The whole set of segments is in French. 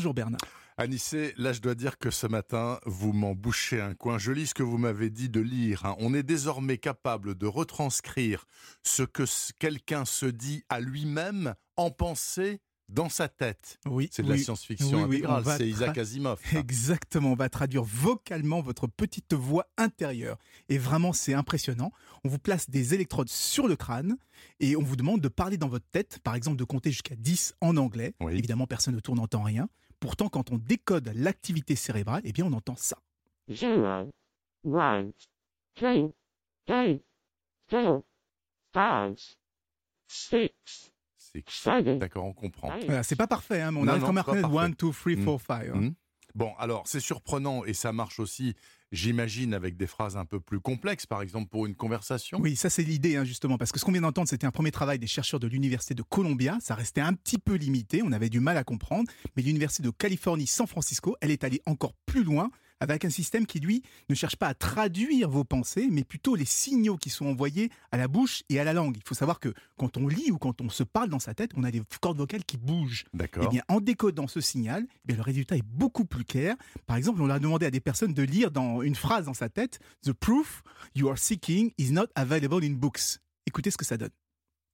Bonjour Bernard. Anissé, là je dois dire que ce matin, vous m'en bouchez un coin. Je lis ce que vous m'avez dit de lire. hein. On est désormais capable de retranscrire ce que quelqu'un se dit à lui-même en pensée dans sa tête. Oui, C'est de la oui. science-fiction Oui, oui, on intégrale, va c'est Isaac Asimov. hein. Exactement, on va traduire vocalement votre petite voix intérieure. Et vraiment, c'est impressionnant. On vous place des électrodes sur le crâne et on vous demande de parler dans votre tête, par exemple de compter jusqu'à 10 en anglais. Oui. Évidemment, personne autour n'entend rien. Pourtant, quand on décode l'activité cérébrale, eh bien, on entend ça. zero, one, two, three, four, five, six, C'est- D'accord, on comprend. Voilà, c'est pas parfait, hein, mais on Non, arrive non, quand même à c'est pas reconnaître parfait. 1, 2, 3, 4, 5. Mm. Bon, alors c'est surprenant et ça marche aussi, j'imagine, avec des phrases un peu plus complexes, par exemple pour une conversation. Oui, ça c'est l'idée hein, justement, parce que ce qu'on vient d'entendre, c'était un premier travail des chercheurs de l'Université de Columbia. Ça restait un petit peu limité, on avait du mal à comprendre, mais l'Université de Californie San Francisco, elle est allée encore plus loin avec un système qui, lui, ne cherche pas à traduire vos pensées, mais plutôt les signaux qui sont envoyés à la bouche et à la langue. Il faut savoir que quand on lit ou quand on se parle dans sa tête, on a des cordes vocales qui bougent. Eh D'accord. bien, en décodant ce signal, eh bien, le résultat est beaucoup plus clair. Par exemple, on a demandé à des personnes de lire dans une phrase dans sa tête The proof you are seeking is not available in books. Écoutez ce que ça donne.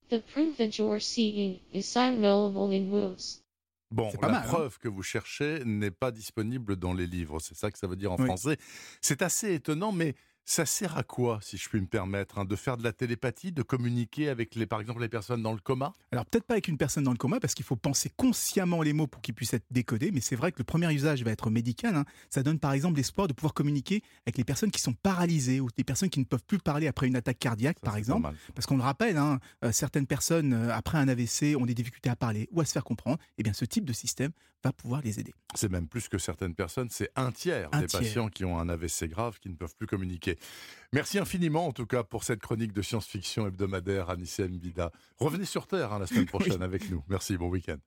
The proof that you are seeking is available in books. Bon, la mal, hein. preuve que vous cherchez n'est pas disponible dans les livres. C'est ça que ça veut dire en Oui. français. C'est assez étonnant, mais ça sert à quoi, si je puis me permettre, hein, de faire de la télépathie, de communiquer avec, les, par exemple, les personnes dans le coma? Alors peut-être pas avec une personne dans le coma parce qu'il faut penser consciemment les mots pour qu'ils puissent être décodés, mais c'est vrai que le premier usage va être médical. hein. Ça donne par exemple l'espoir de pouvoir communiquer avec les personnes qui sont paralysées ou des personnes qui ne peuvent plus parler après une attaque cardiaque, Ça, par exemple. Parce qu'on le rappelle, hein, euh, certaines personnes euh, après un AVC ont des difficultés à parler ou à se faire comprendre. Eh bien ce type de système va pouvoir les aider. C'est même plus que certaines personnes, c'est un tiers Un des tiers. patients qui ont un AVC grave qui ne peuvent plus communiquer. Merci infiniment, en tout cas, pour cette chronique de science-fiction hebdomadaire, Anissé Mbida. Revenez sur Terre hein, la semaine prochaine avec nous. Merci, bon week-end.